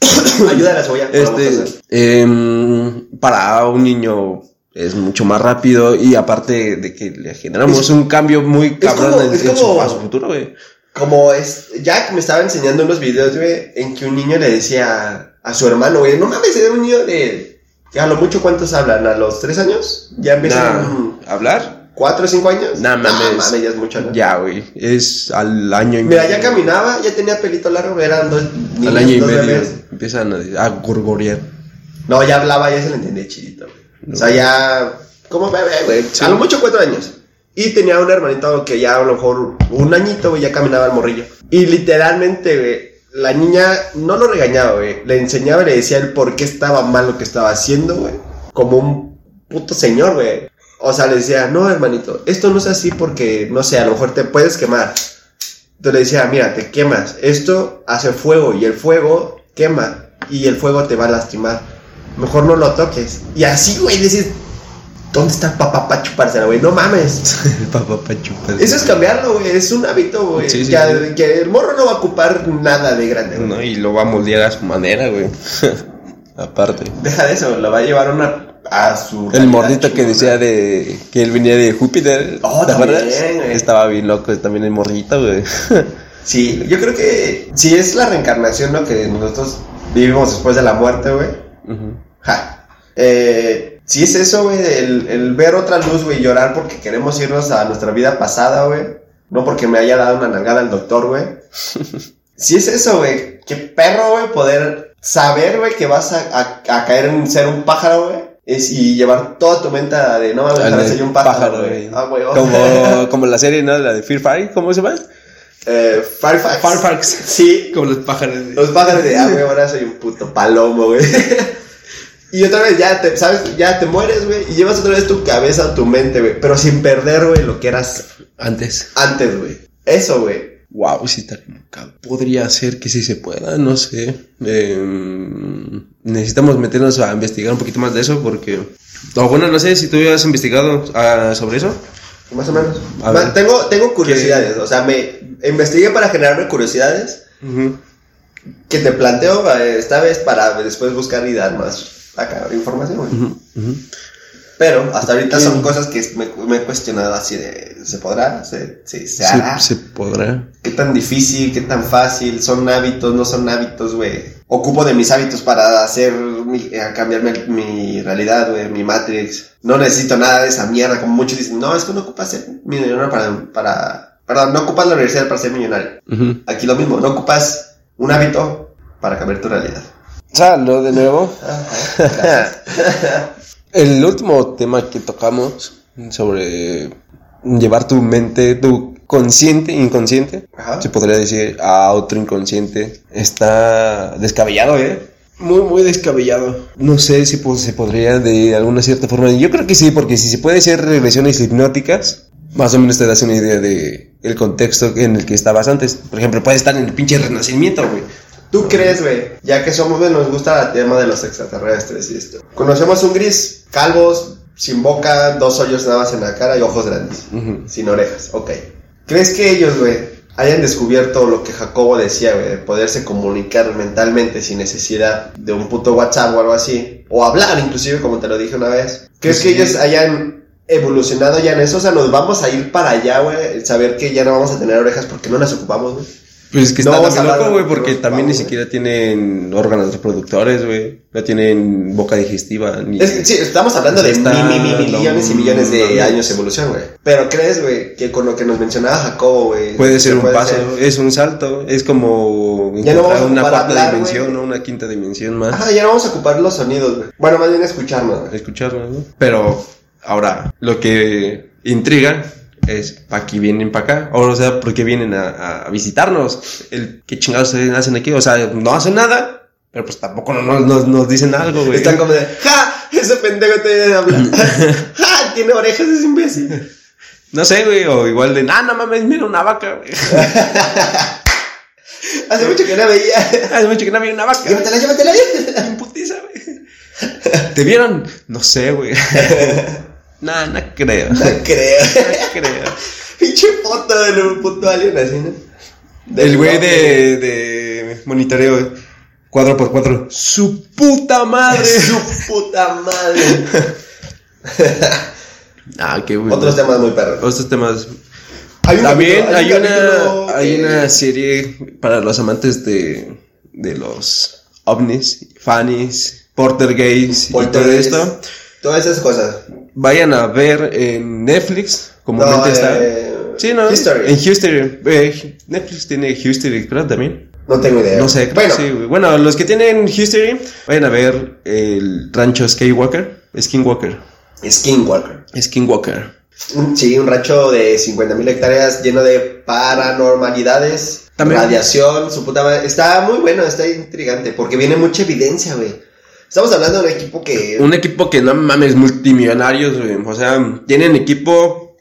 Ayuda a la cebolla. a Este, em, para un niño es mucho más rápido y aparte de que le generamos Es- un cambio muy cabrón como- en, en su, a su futuro, güey. Como es, Jack me estaba enseñando unos videos, güey, en que un niño le decía a su hermano, güey, no mames, era un niño de, a lo mucho cuántos hablan, a los tres años, ya empiezan Nah, ¿Hablar? cuatro o cinco años. Nah, mames. mames, ya es mucho, ¿no? Ya, güey. Es al año y Mira, medio. ya caminaba, ya tenía pelito largo, eran dos niños, Al año y medio. bebés. Empiezan a, a gorgorear. No, ya hablaba, ya se le entendía chidito, güey. No. O sea, ya, como bebé, güey, Sí. a lo mucho cuatro años. Y tenía un hermanito que ya a lo mejor un añito, güey, ya caminaba al morrillo. Y literalmente, güey, la niña no lo regañaba, güey. Le enseñaba y le decía el por qué estaba mal lo que estaba haciendo, güey. Como un puto señor, güey. O sea, le decía, no, hermanito, esto no es así porque, no sé, a lo mejor te puedes quemar. Entonces le decía, mira, te quemas. Esto hace fuego y el fuego quema y el fuego te va a lastimar. Mejor no lo toques. Y así, güey, dices, ¿dónde está papá para chupársela, güey? No mames. El papá pa' chupar. Eso es cambiarlo, güey. Es un hábito, güey. Sí, sí. Que el morro no va a ocupar nada de grande, güey. No, y lo va a moldear a su manera, güey. Aparte. Deja de eso, lo va a llevar a una, a su. El mordito que decía de que él venía de Júpiter. Oh, ¿te también. Estaba bien loco también el morrito, güey. Sí, yo creo que si es la reencarnación, ¿no? Que nosotros vivimos después de la muerte, güey. Ja. Eh, si es eso, güey, el, el ver otra luz, güey, llorar porque queremos irnos a nuestra vida pasada, güey. No porque me haya dado una nalgada el doctor, güey. si es eso, güey, qué perro, güey, poder saber, güey, que vas a, a- a caer en ser un pájaro, güey. Es, y llevar toda tu mente a de no mames, soy un pájaro, güey. Ah, güey. Como, como la serie, ¿no? La de Fear Fight, ¿cómo se llama? Eh. Firefox. Sí, Como los pájaros. de- Los pájaros de, ah, güey, ahora soy un puto palomo, güey. y otra vez ya te, ¿sabes? Ya te mueres, güey. Y llevas otra vez tu cabeza, tu mente, güey. Pero sin perder, güey, lo que eras Antes. antes, güey. Eso, güey. Wow, sí está cabrón. Podría ser que sí se pueda, no sé. Eh, necesitamos meternos a investigar un poquito más de eso porque... O bueno, no sé si tú has investigado ah, sobre eso. Más o menos. Tengo, tengo curiosidades, o sea, me investigué para generarme curiosidades que te planteo eh, esta vez para después buscar y dar más acá, información. Pero hasta ahorita son cosas que me, me he cuestionado así de, ¿se podrá? ¿Se, se, se hará? Se, se podrá. ¿Qué tan difícil? ¿Qué tan fácil? ¿Son hábitos? ¿No son hábitos, güey? Ocupo de mis hábitos para hacer, mi, eh, cambiarme mi realidad, güey, mi Matrix. No necesito nada de esa mierda, como muchos dicen, no, es que no ocupas ser millonario para, para, perdón, no ocupas la universidad para ser millonario. Aquí lo mismo, no ocupas un hábito para cambiar tu realidad. Salud de nuevo. El último tema que tocamos sobre llevar tu mente, tu consciente, inconsciente, Ajá. se podría decir, a otro inconsciente, está descabellado, ¿eh? Muy, muy descabellado. No sé si pues, se podría de alguna cierta forma. Yo creo que sí, porque si se puede hacer regresiones hipnóticas, más o menos te das una idea de el contexto en el que estabas antes. Por ejemplo, puedes estar en el pinche renacimiento, güey. ¿Tú crees, güey? Ya que somos, güey, nos gusta el tema de los extraterrestres y esto. Conocemos un gris, calvos, sin boca, dos hoyos nada más en la cara y ojos grandes. Sin orejas, ok. ¿Crees que ellos, güey, hayan descubierto lo que Jacobo decía, güey, de poderse comunicar mentalmente sin necesidad de un puto WhatsApp o algo así? O hablar, inclusive, como te lo dije una vez. ¿Crees Sí. que ellos hayan evolucionado ya en eso? O sea, nos vamos a ir para allá, güey, saber que ya no vamos a tener orejas porque no las ocupamos, güey. Pues es que No está también hablar loco, güey, porque los también ni siquiera tienen órganos reproductores, güey. No tienen boca digestiva, ni... Es que, sí, estamos hablando O de está mi, mi, mi, lo- millones y millones de años de evolución, güey. Pero crees, güey, que con lo que nos mencionaba Jacobo, güey. Puede ser se un puede paso, ser- es un salto, es como Ya no vamos a una cuarta hablar, dimensión. ¿no? Una quinta dimensión más. Ajá, ya no vamos a ocupar los sonidos, güey. Bueno, más bien escucharnos, güey. Escucharlo, ¿no? Pero ahora, lo que intriga es ¿para qué vienen para acá? O sea, ¿por qué vienen a, a visitarnos? El, ¿Qué chingados hacen aquí? O sea, no hacen nada, pero pues tampoco no- no- nos, nos dicen algo, güey. Están como de, ¡ja! Ese pendejo te habla. ¡ja! Tiene orejas, es imbécil. No sé, güey, o igual de, ah, no mames, mira una vaca, güey. Hace mucho que no veía. Hace mucho que no había una vaca. llévatela, llévatela. Putiza, güey. ¿Te vieron? No sé, güey. Nah, no creo. No No creo. creo. Pinche foto de un puto alien así, ¿no? El güey de, de monitoreo, güey. Cuadro por cuadro. ¡Su puta madre! Su puta madre. ah, qué bueno. Otros temas muy perros. Otros temas. Hay También capítulo- hay, un una, hay una serie para los amantes de, de los ovnis, fanis, porter gays y todo esto. Todas esas cosas. Vayan a ver en Netflix, comúnmente No, está. eh, Sí, ¿no? History. En History. Eh, Netflix tiene History, creo también. No tengo idea. No sé, Bueno, sí. Bueno, los que tienen History, vayan a ver el rancho Skywalker. Skinwalker. Skinwalker. Skinwalker. Sí, un rancho de 50.000 hectáreas lleno de paranormalidades, También. radiación, su puta madre. Está muy bueno, está intrigante, porque viene mucha evidencia, güey. Estamos hablando de un equipo que... Un equipo que no mames, multimillonarios, güey. O sea, tienen equipo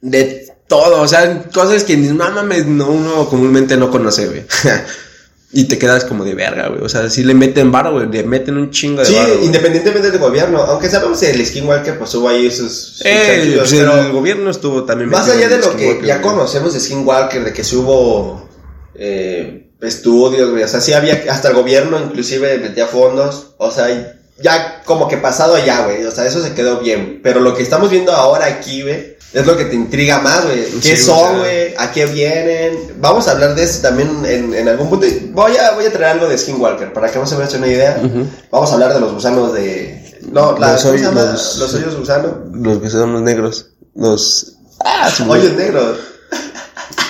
de todo. O sea, cosas que no mames, no, uno comúnmente no conoce, güey. y te quedas como de verga, güey. O sea, sí le meten varo, güey. Le meten un chingo de Sí, varo. independientemente del gobierno, aunque sabemos el Skinwalker pues hubo ahí sus... sus Eh, pues, pero el gobierno estuvo también más allá de lo que ya conocemos de Skinwalker, de que sí hubo eh, estudios, güey, o sea, sí había, hasta el gobierno inclusive metía fondos, o sea, ya como que pasado allá, güey, o sea, eso se quedó bien, pero lo que estamos viendo ahora aquí, güey, es lo que te intriga más, güey, ¿qué Sí, son, güey? ¿A qué vienen? Vamos a hablar de eso también en, en algún punto, voy a, voy a traer algo de Skinwalker, para que no se me eche una idea, vamos a hablar de los gusanos de... No, la, Los ¿cómo se hoy- los- los hoyos gusano. Los los negros. Los. Ah, Hoyos negros.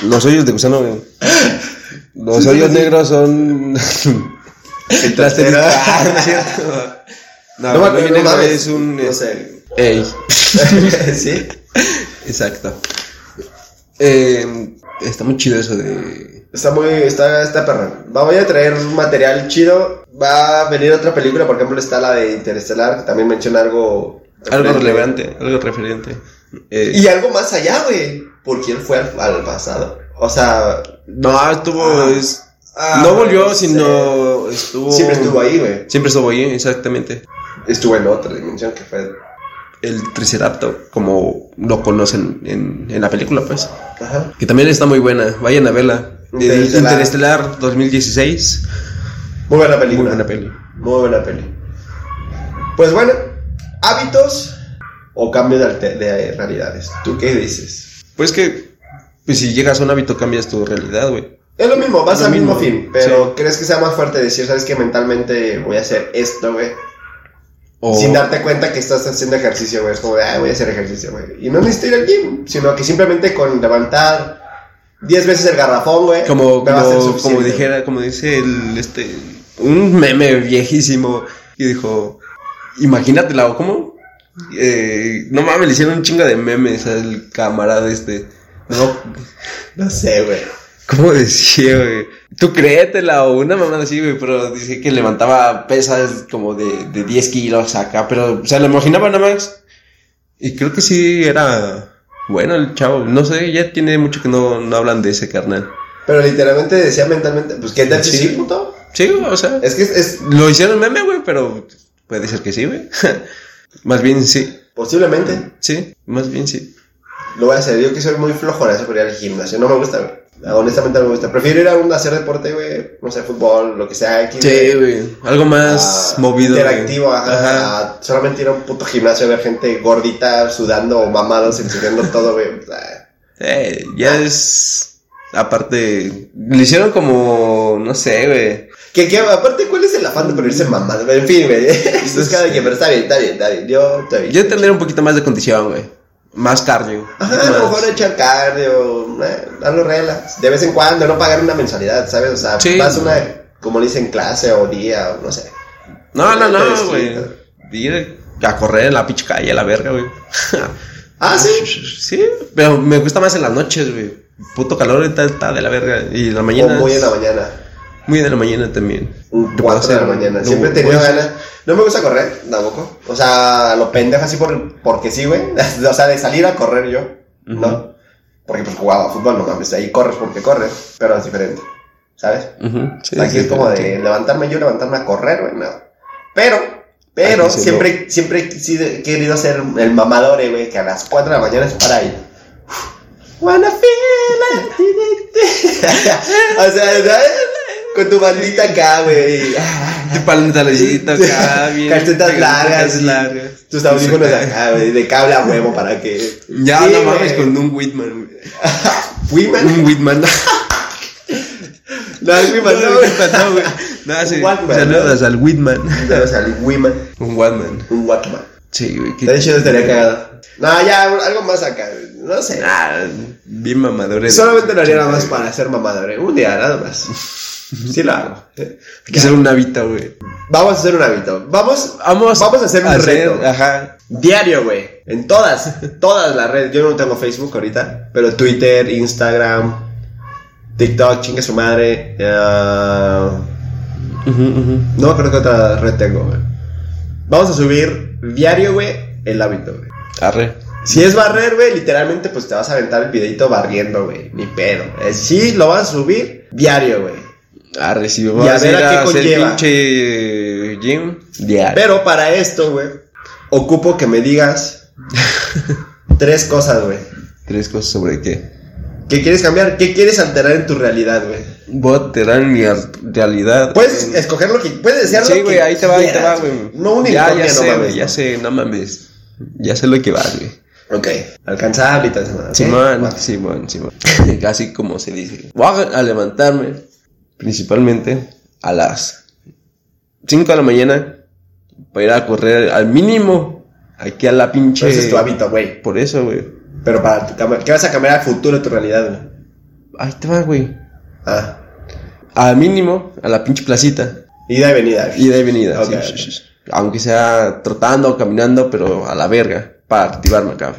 Los hoyos de gusano, güey. Los hoyos negros son. El Las Ah, cierto. No, No el negro es un. No sé. Ey. sí. Exacto. Eh, está muy chido eso de. Está muy, está, está perrón. Va, voy a traer un material chido. Va a venir otra película, por ejemplo, está la de Interestelar, que también menciona algo. Algo relevante, algo referente. Eh, Y algo más allá, güey. Porque él fue al, al pasado. O sea. No, estuvo. Ah. es- ah, no volvió, sé. sino estuvo. Siempre estuvo ahí, güey. Siempre estuvo ahí, exactamente. Estuvo en otra dimensión que fue. El Triceraptor, como lo conocen en, en la película, pues. Ajá. Que también está muy buena. Vayan a verla. Interestelar. Interestelar 2016. Muy buena película. Muy buena peli. Muy buena peli. Pues bueno, hábitos o cambio de realidades. ¿Tú qué dices? Pues que, pues si llegas a un hábito, cambias tu realidad, güey. Es lo mismo, vas Lo al mismo mismo, fin, pero sí. ¿crees que sea más fuerte decir, sabes que mentalmente voy a hacer esto, güey? O- Sin darte cuenta que estás haciendo ejercicio, güey. Es como de, ah, voy a hacer ejercicio, güey. Y no necesito ir al gym, sino que simplemente con levantar 10 veces el garrafón, güey. Como, como, como dijera, como dice el, este, un meme viejísimo y dijo, imagínatela, o cómo, eh, no mames, le hicieron un chingo de memes al camarada este, no, No sé, güey. ¿cómo decía, güey? Tú créetela o una mamada así, güey, pero dice que levantaba pesas como de, de 10 kilos acá, pero, o sea, lo imaginaba nada más y creo que sí era bueno el chavo, no sé, ya tiene mucho que no, no hablan de ese carnal. Pero literalmente decía mentalmente, pues, ¿qué tal Sí. sí, puto? Sí, o sea. Es que es, es Lo hicieron meme, güey, pero puede ser que sí, güey. más bien sí. posiblemente. Sí, más bien sí. Lo voy a hacer. Yo que soy muy flojonazo por ir al gimnasio. No me gusta, güey. Honestamente no me gusta. Prefiero ir a un, a hacer deporte, güey. No sé, fútbol, lo que sea. X, Sí, güey. Algo más Ah, movido. güey. Interactivo, ajá, Ajá. a solamente ir a un puto gimnasio a ver gente gordita, sudando mamados, enseñando todo, güey. Eh, ya es. Aparte. Le hicieron como. No sé, güey. Que, que, aparte, ¿cuál es el afán de ponerse mamado? En fin, güey. Esto es cada quien, pero está bien, está bien, está bien. Yo, está bien. Yo tendría un poquito más de condición, güey. Más cardio. Ajá, a lo mejor echar cardio, eh, darlo relax. De vez en cuando, no pagar una mensualidad, ¿sabes? O sea, Sí. vas una, como le dicen, clase o día, o no sé. No, no, no, güey. Ir a correr en la pinche calle a la verga, güey. Ah, sí. Sí, pero me gusta más en las noches, güey. Puto calor está, está de la verga. Y en la O mañana. muy en la mañana. Muy de la mañana también. Un Te puedo 4 de la mañana. Siempre he tenido ganas. No me gusta correr, tampoco. O sea, lo pendejo así por, porque sí, güey. O sea, de salir a correr yo. ¿no? Porque pues jugaba fútbol, no mames. Ahí corres porque corres, pero es diferente. ¿Sabes? Sí, Aquí es como de levantarme yo, levantarme a correr, güey, no. Pero, pero, siempre, siempre he querido ser el mamadore, güey, que a las 4 de la mañana es para ahí. Wanna feel it. o sea, ¿sabes? Con tu bandita acá, güey. Tu pantaloncito acá, bien. Calcetas largas. largas. Tus audífonos acá, güey, de cable a huevo para que. Ya, Sí, no mames, con un Whitman, güey. Wiman. Un Whitman. No, es Wiman, no, güey. no, güey. No, sí. Un Walkman, Saludos al Whitman. Debe salir Wiman. Un Walkman. Un Walkman. Sí, güey. De hecho, estaría cagado. No, ya, algo más acá. No sé. Ah, bien mamadores. Solamente lo haría nada más para hacer mamador, ¿eh? Un día, nada más. Sí lo hago. Hay que hacer un hábito, güey. Vamos a hacer un hábito. Vamos, Vamos, vamos a hacer un reto. Ajá. Diario, güey. En todas, todas las redes. Yo no tengo Facebook ahorita, pero Twitter, Instagram, TikTok, chingue su madre. ujú. no creo que otra red tengo, güey. Vamos a subir diario, güey, el hábito, güey. Arre. Si es barrer, güey, literalmente pues te vas a aventar el videito barriendo, güey. Ni pedo. Eh, sí, lo vas a subir diario, güey. Arre, si Y a ver a qué a hacer conlleva. pinche gym. Diario. Pero para esto, güey, ocupo que me digas tres cosas, güey. Tres cosas sobre qué. ¿Qué quieres cambiar? ¿Qué quieres alterar en tu realidad, güey? Voy a alterar mi realidad. Puedes Eh, escoger lo que... Puedes desear lo Sí, que güey, ahí te va, ahí te va, güey. No un ya, ya no sé, mames. güey, ya ¿no? sé, no mames. Ya sé lo que va, güey. Ok, alcanzable y. ¿ok? Simón. Simón, Simón. Casi como se dice. Voy a levantarme, principalmente, a las 5 de la mañana, para ir a correr al mínimo, aquí a la pinche... Ese es tu hábito, güey. Por eso, güey. Pero para tu ¿Qué vas a cambiar al futuro de tu realidad, güey? Ahí te va, güey. Ah, Al mínimo, a la pinche placita. ida y venida. Ida y venida. Ok, sí, sí, sí. Aunque sea trotando o caminando, pero a la verga. Para activarme acá.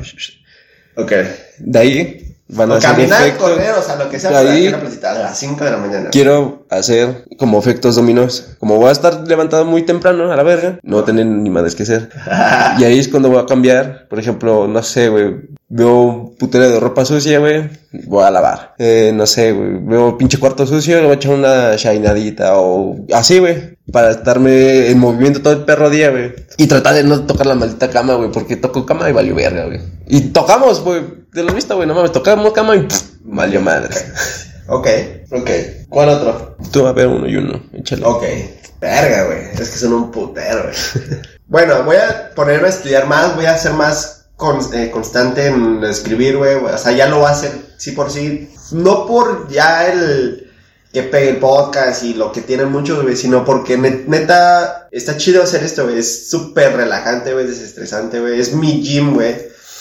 Ok. De ahí van a O hacer caminar, efectos. correr, o sea, lo que sea, para ahí- ir a la a las 5 de la mañana. Quiero hacer como efectos dominos. Como voy a estar levantado muy temprano a la verga, no voy a tener ni madres que hacer. Y ahí es cuando voy a cambiar. Por ejemplo, no sé, güey. Veo un putero de ropa sucia, güey. Voy a lavar. Eh, no sé, güey. Veo pinche cuarto sucio, le voy a echar una shainadita o así, güey. Para estarme en movimiento todo el perro día, güey. Y tratar de no tocar la maldita cama, güey. Porque toco cama y valió verga, güey. Y tocamos, güey. De lo visto, güey. No mames, tocamos cama y pff, valió madre. Ok, ok. ¿Cuál otro? Tú a ver uno y uno. Échale. Ok. Verga, güey. Es que son un putero, güey. bueno, voy a ponerme a estudiar más, voy a ser más con- eh, constante en escribir, güey. O sea, ya lo hacer sí por sí. No por ya el que pegue el podcast y lo que tienen muchos, güey, sino porque net- neta está chido hacer esto, güey. Es súper relajante, güey, desestresante, güey. Es mi gym, güey,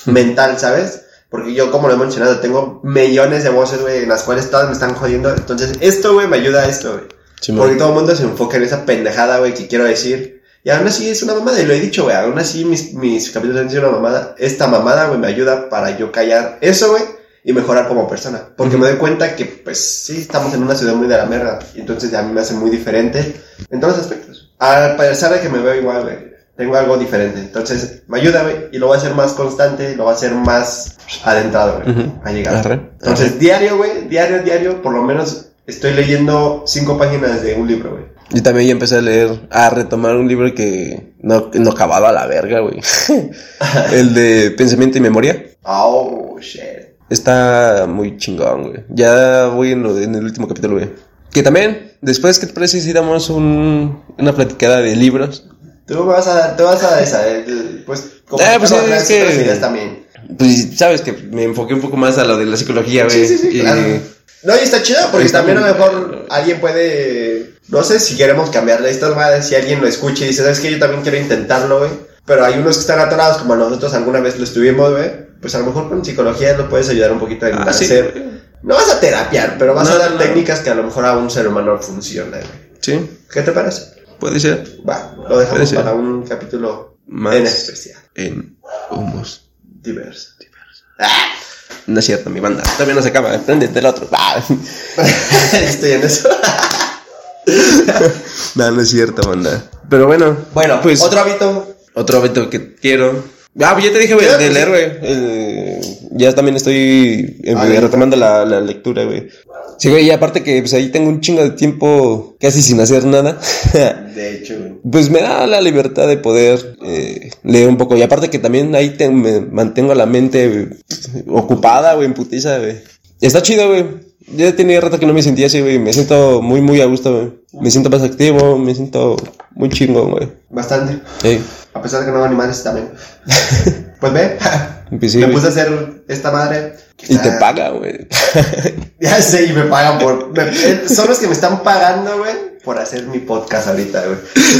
mental, ¿sabes? Porque yo, como lo he mencionado, tengo millones de voces, güey, en las cuales todas me están jodiendo. Entonces, esto, güey, me ayuda a esto, güey. Sí, Porque todo el mundo se enfoca en esa pendejada, güey, que quiero decir. Y aún así es una mamada, y lo he dicho, güey. Aún así mis, mis capítulos han sido una mamada. Esta mamada, güey, me ayuda para yo callar eso, güey, y mejorar como persona. Porque me doy cuenta que, pues, sí, estamos en una ciudad muy de la merda. Y entonces a mí me hace muy diferente en todos los aspectos. A pesar de que me veo igual, güey. Tengo algo diferente. Entonces, me ayuda, güey. Y lo voy a hacer más constante, lo voy a hacer más adentrado, güey. Ujú. A llegar. Arre, Entonces, diario, güey, diario, diario, por lo menos estoy leyendo cinco páginas de un libro, güey. Yo también ya empecé a leer, a retomar un libro que no, no acababa a la verga, güey. El de Pensamiento y Memoria. Oh, shit. Está muy chingón, güey. Ya voy en, lo de- en el último capítulo, güey. Que también, después, ¿qué te parece si damos un, una platicada de libros? Tú vas a tú vas a esa, pues, como Ah, pues, es que- también. Pues sabes que me enfoqué un poco más a lo de la psicología, güey. Sí, sí, sí, claro. No, y está chido, porque también a lo mejor alguien puede, no sé si queremos cambiarle estas madres, si alguien lo escucha y dice, ¿sabes qué? Yo también quiero intentarlo, güey. Pero hay unos que están atorados, como nosotros alguna vez lo estuvimos, güey. Pues a lo mejor con psicología lo puedes ayudar un poquito a Ah, sí. hacer. No vas a terapiar, pero vas No, a dar no, técnicas que a lo mejor a un ser humano funciona, güey. Sí, ¿Qué te parece? puede ser. Va, lo dejamos para un capítulo Más en especial. en humos. Diverso. No es cierto, mi banda. Todavía no se acaba. Préndete el otro. Ah. Estoy en eso. no, no es cierto, banda. Pero bueno. Bueno, pues otro hábito. otro hábito que quiero. Ah, pues ya te dije, güey, Ya, de pues. Eh, ya también estoy eh, retomando la, la lectura, güey. Sí, güey, y aparte que pues ahí tengo un chingo de tiempo casi sin hacer nada. De hecho, güey. pues me da la libertad de poder eh, leer un poco. Y aparte que también ahí te- me mantengo la mente eh, ocupada, güey, en putiza, güey. Está chido, güey. Ya tenía rato que no me sentía así, güey. Me siento muy, muy a gusto, güey. Me siento más activo, me siento muy chingón, güey. Bastante. Sí. A pesar de que no hago animales también. Pues ve. Me puse a hacer esta madre. Y te paga, güey. Ya sé, y me pagan por. me- eh, son los que me están pagando, güey, por hacer mi podcast ahorita, güey.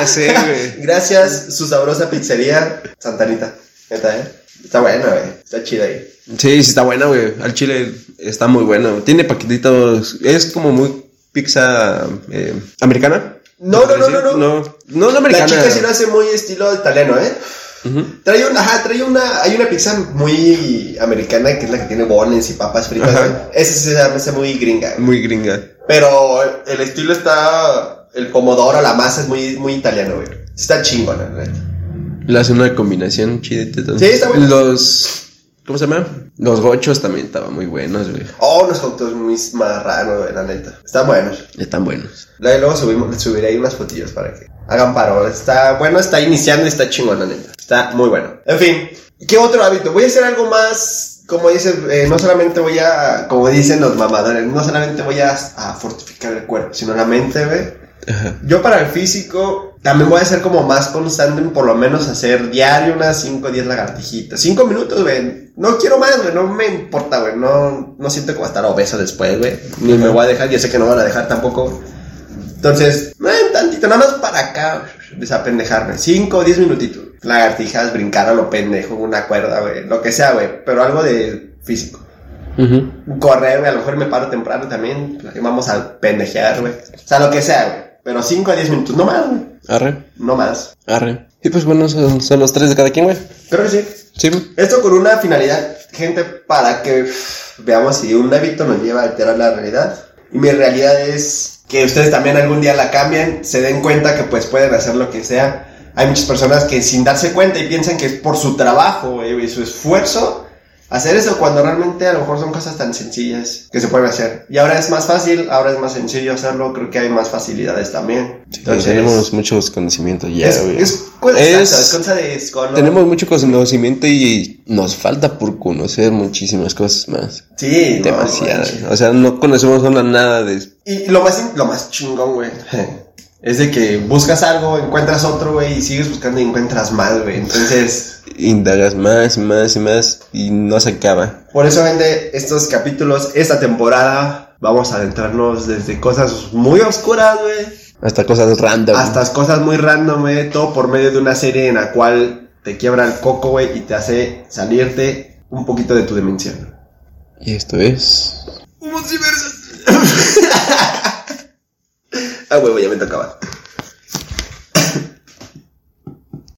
ya sé, güey. Gracias, su sabrosa pizzería, Santanita. Neta, ¿eh? Está buena, güey. Está chida ahí. Sí, sí está buena, güey. Al chile está muy bueno. Tiene paquetitos. Es como muy pizza eh, americana. No, ¿Te no, no, no, no. No, no, no La americana. chica sí lo hace muy estilo italiano, ¿eh? Trae una, ajá, trae una, hay una pizza muy americana que es la que tiene bones y papas fritas, Ajá. Esa se hace muy gringa. Muy gringa. Pero el estilo está, el pomodoro, la masa es muy, muy italiano, güey. Está chingona, la neta. Le hace una combinación chida. Sí, está bueno. Los. ¿Cómo se llama? Los gochos también estaban muy buenos, güey. Oh, unos hot dogs muy marranos, güey, la neta. Están buenos. Están buenos. Luego subimos, subiré ahí unas fotillos para que hagan paro. Está bueno, está iniciando y está chingón, la neta. Está muy bueno. En fin, ¿qué otro hábito? Voy a hacer algo más, como dices, eh, no solamente voy a, como dicen los mamadores, no solamente voy a, a fortificar el cuerpo, sino la mente. Ajá. Yo para el físico también voy a ser como más constante en por lo menos hacer diario unas 5 o 10 lagartijitas. 5 minutos, güey. No quiero más, güey. No me importa, güey. No, no siento que voy a estar obeso después, güey. Ni me voy a dejar. Yo sé que no van a dejar tampoco. Entonces, eh, tantito, nada más para acá. Desapendejarme. 5 o 10 minutitos. Lagartijas, brincar a lo pendejo, una cuerda, güey. Lo que sea, güey. Pero algo de físico. Ujú. Correr, güey. A lo mejor me paro temprano también. Vamos a pendejear, güey. O sea, lo que sea, güey. Pero 5 a 10 minutos, no más, güey. Arre. No más. Arre. Y pues bueno, son, son los tres de cada quien, güey. Creo que sí. Sí. Esto con una finalidad, gente, para que uf, veamos si un hábito nos lleva a alterar la realidad. Y mi realidad es que ustedes también algún día la cambien, se den cuenta que pues pueden hacer lo que sea. Hay muchas personas que sin darse cuenta y piensan que es por su trabajo, güey, y su esfuerzo, hacer eso cuando realmente a lo mejor son cosas tan sencillas que se pueden hacer. Y ahora es más fácil, ahora es más sencillo hacerlo, creo que hay más facilidades también. Entonces, tenemos muchos conocimientos ya, es, es, Es- es cosa de. Tenemos mucho conocimiento y nos falta por conocer muchísimas cosas más. Sí, Demasiadas. o sea, no conocemos nada de... Y lo más, lo más chingón, güey, es de que buscas algo, encuentras otro, güey, y sigues buscando y encuentras más, güey. Entonces, Indagas más y más y más y no se acaba. por eso, gente, estos capítulos, esta temporada, vamos a adentrarnos desde cosas muy oscuras, güey, Hasta cosas random. hasta cosas muy random, güey, todo por medio de una serie en la cual te quiebra el coco, güey, y te hace salirte un poquito de tu dimensión. Y esto es... Ah, huevo, ya me tocaba.